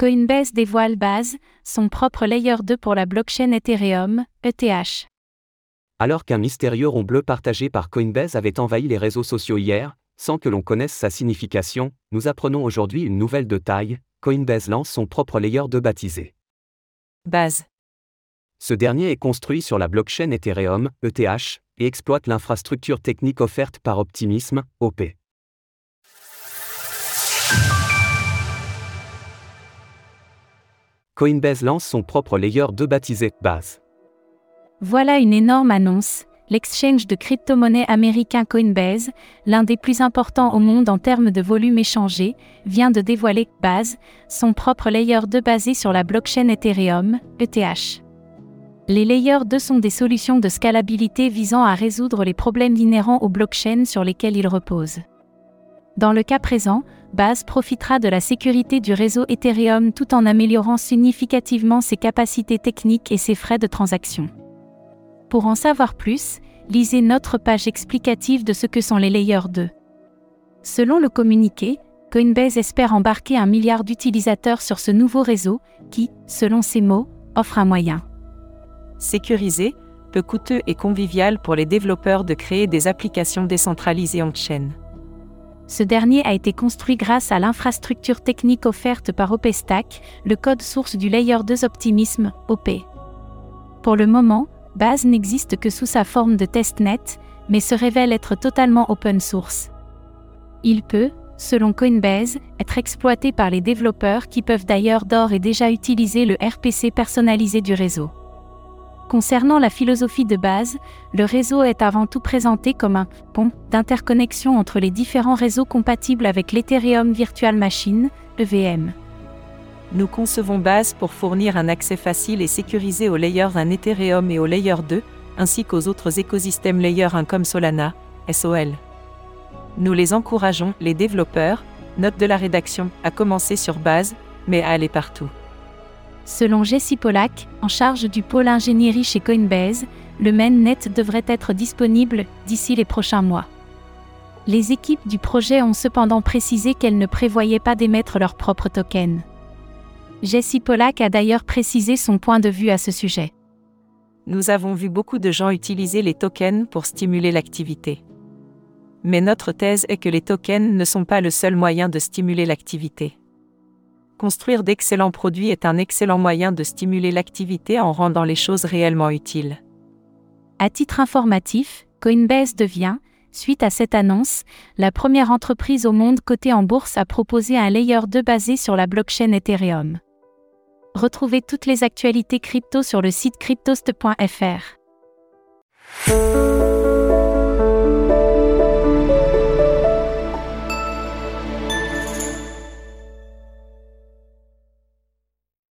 Coinbase dévoile Base, son propre layer 2 pour la blockchain Ethereum, ETH. Alors qu'un mystérieux rond bleu partagé par Coinbase avait envahi les réseaux sociaux hier, sans que l'on connaisse sa signification, nous apprenons aujourd'hui une nouvelle de taille, Coinbase lance son propre layer 2 baptisé. Base. Ce dernier est construit sur la blockchain Ethereum, ETH, et exploite l'infrastructure technique offerte par Optimism, OP. Coinbase lance son propre layer 2 baptisé Base. Voilà une énorme annonce. L'exchange de crypto-monnaie américain Coinbase, l'un des plus importants au monde en termes de volume échangé, vient de dévoiler Base, son propre layer 2 basé sur la blockchain Ethereum, ETH. Les layers 2 sont des solutions de scalabilité visant à résoudre les problèmes inhérents aux blockchains sur lesquels ils reposent. Dans le cas présent, Base profitera de la sécurité du réseau Ethereum tout en améliorant significativement ses capacités techniques et ses frais de transaction. Pour en savoir plus, lisez notre page explicative de ce que sont les layers 2. Selon le communiqué, Coinbase espère embarquer un milliard d'utilisateurs sur ce nouveau réseau qui, selon ses mots, offre un moyen sécurisé, peu coûteux et convivial pour les développeurs de créer des applications décentralisées en chaîne. Ce dernier a été construit grâce à l'infrastructure technique offerte par OpenStack, le code source du Layer 2 Optimism, OP. Pour le moment, Base n'existe que sous sa forme de testnet, mais se révèle être totalement open source. Il peut, selon Coinbase, être exploité par les développeurs qui peuvent d'ailleurs d'ores et déjà utiliser le RPC personnalisé du réseau. Concernant la philosophie de base, le réseau est avant tout présenté comme un pont d'interconnexion entre les différents réseaux compatibles avec l'Ethereum Virtual Machine, EVM. Nous concevons Base pour fournir un accès facile et sécurisé aux layers 1 Ethereum et aux layers 2, ainsi qu'aux autres écosystèmes layer 1 comme Solana, SOL. Nous les encourageons, les développeurs, note de la rédaction, à commencer sur Base, mais à aller partout. Selon Jesse Pollack, en charge du pôle ingénierie chez Coinbase, le mainnet devrait être disponible d'ici les prochains mois. Les équipes du projet ont cependant précisé qu'elles ne prévoyaient pas d'émettre leur propre token. Jesse Pollack a d'ailleurs précisé son point de vue à ce sujet. Nous avons vu beaucoup de gens utiliser les tokens pour stimuler l'activité. Mais notre thèse est que les tokens ne sont pas le seul moyen de stimuler l'activité construire d'excellents produits est un excellent moyen de stimuler l'activité en rendant les choses réellement utiles. À titre informatif, Coinbase devient, suite à cette annonce, la première entreprise au monde cotée en bourse à proposer un layer 2 basé sur la blockchain Ethereum. Retrouvez toutes les actualités crypto sur le site cryptost.fr.